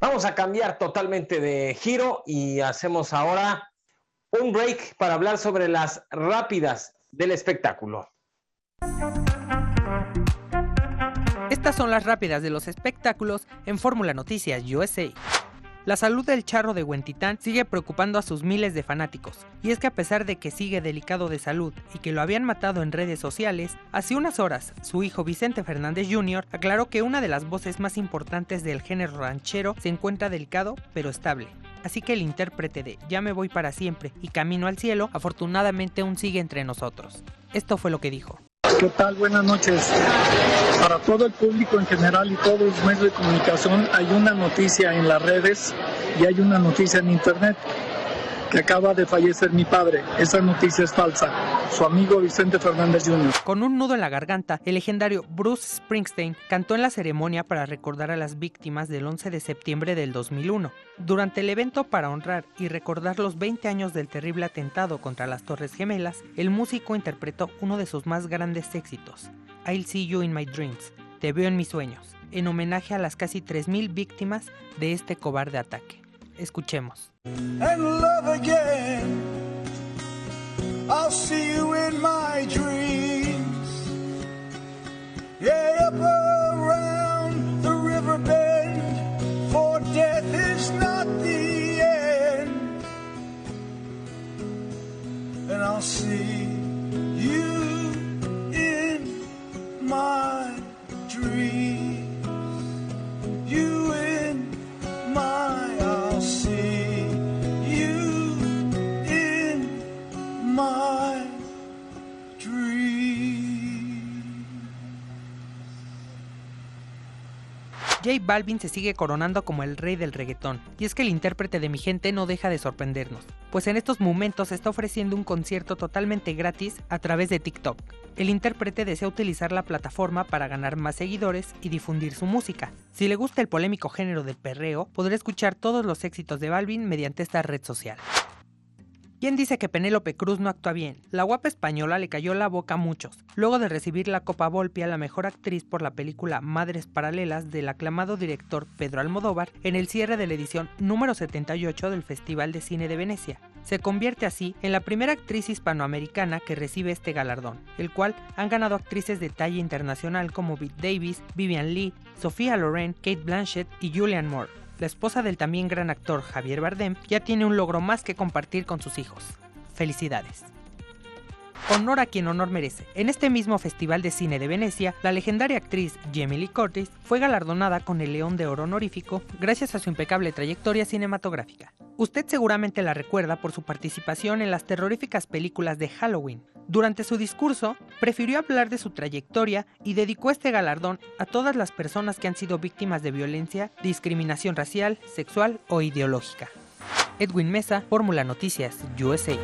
Vamos a cambiar totalmente de giro y hacemos ahora un break para hablar sobre las rápidas del espectáculo. Estas son las rápidas de los espectáculos en Fórmula Noticias USA. La salud del charro de Huentitán sigue preocupando a sus miles de fanáticos, y es que a pesar de que sigue delicado de salud y que lo habían matado en redes sociales, hace unas horas su hijo Vicente Fernández Jr. aclaró que una de las voces más importantes del género ranchero se encuentra delicado pero estable. Así que el intérprete de Ya me voy para siempre y Camino al cielo afortunadamente aún sigue entre nosotros. Esto fue lo que dijo. ¿Qué tal? Buenas noches. Para todo el público en general y todos los medios de comunicación hay una noticia en las redes y hay una noticia en internet que acaba de fallecer mi padre. Esa noticia es falsa. Su amigo Vicente Fernández Jr. Con un nudo en la garganta, el legendario Bruce Springsteen cantó en la ceremonia para recordar a las víctimas del 11 de septiembre del 2001. Durante el evento para honrar y recordar los 20 años del terrible atentado contra las Torres Gemelas, el músico interpretó uno de sus más grandes éxitos, I'll See You in My Dreams, Te veo en mis sueños, en homenaje a las casi 3.000 víctimas de este cobarde ataque. Escuchemos. and love again. I'll see you in my dreams. Yeah, up around the river bend, for death is not the end. And I'll see you in my dreams. J Balvin se sigue coronando como el rey del reggaetón, y es que el intérprete de Mi Gente no deja de sorprendernos, pues en estos momentos está ofreciendo un concierto totalmente gratis a través de TikTok. El intérprete desea utilizar la plataforma para ganar más seguidores y difundir su música. Si le gusta el polémico género del perreo, podrá escuchar todos los éxitos de Balvin mediante esta red social. ¿Quién dice que Penélope Cruz no actúa bien? La guapa española le cayó la boca a muchos, luego de recibir la Copa Volpi a la mejor actriz por la película Madres Paralelas del aclamado director Pedro Almodóvar en el cierre de la edición número 78 del Festival de Cine de Venecia. Se convierte así en la primera actriz hispanoamericana que recibe este galardón, el cual han ganado actrices de talla internacional como Bette Davis, Vivian Lee, Sofía Loren, Kate Blanchett y Julianne Moore la esposa del también gran actor Javier Bardem, ya tiene un logro más que compartir con sus hijos. Felicidades. Honor a quien honor merece. En este mismo Festival de Cine de Venecia, la legendaria actriz Lee Curtis fue galardonada con el León de Oro honorífico gracias a su impecable trayectoria cinematográfica. Usted seguramente la recuerda por su participación en las terroríficas películas de Halloween. Durante su discurso, prefirió hablar de su trayectoria y dedicó este galardón a todas las personas que han sido víctimas de violencia, discriminación racial, sexual o ideológica. Edwin Mesa, Fórmula Noticias, USA.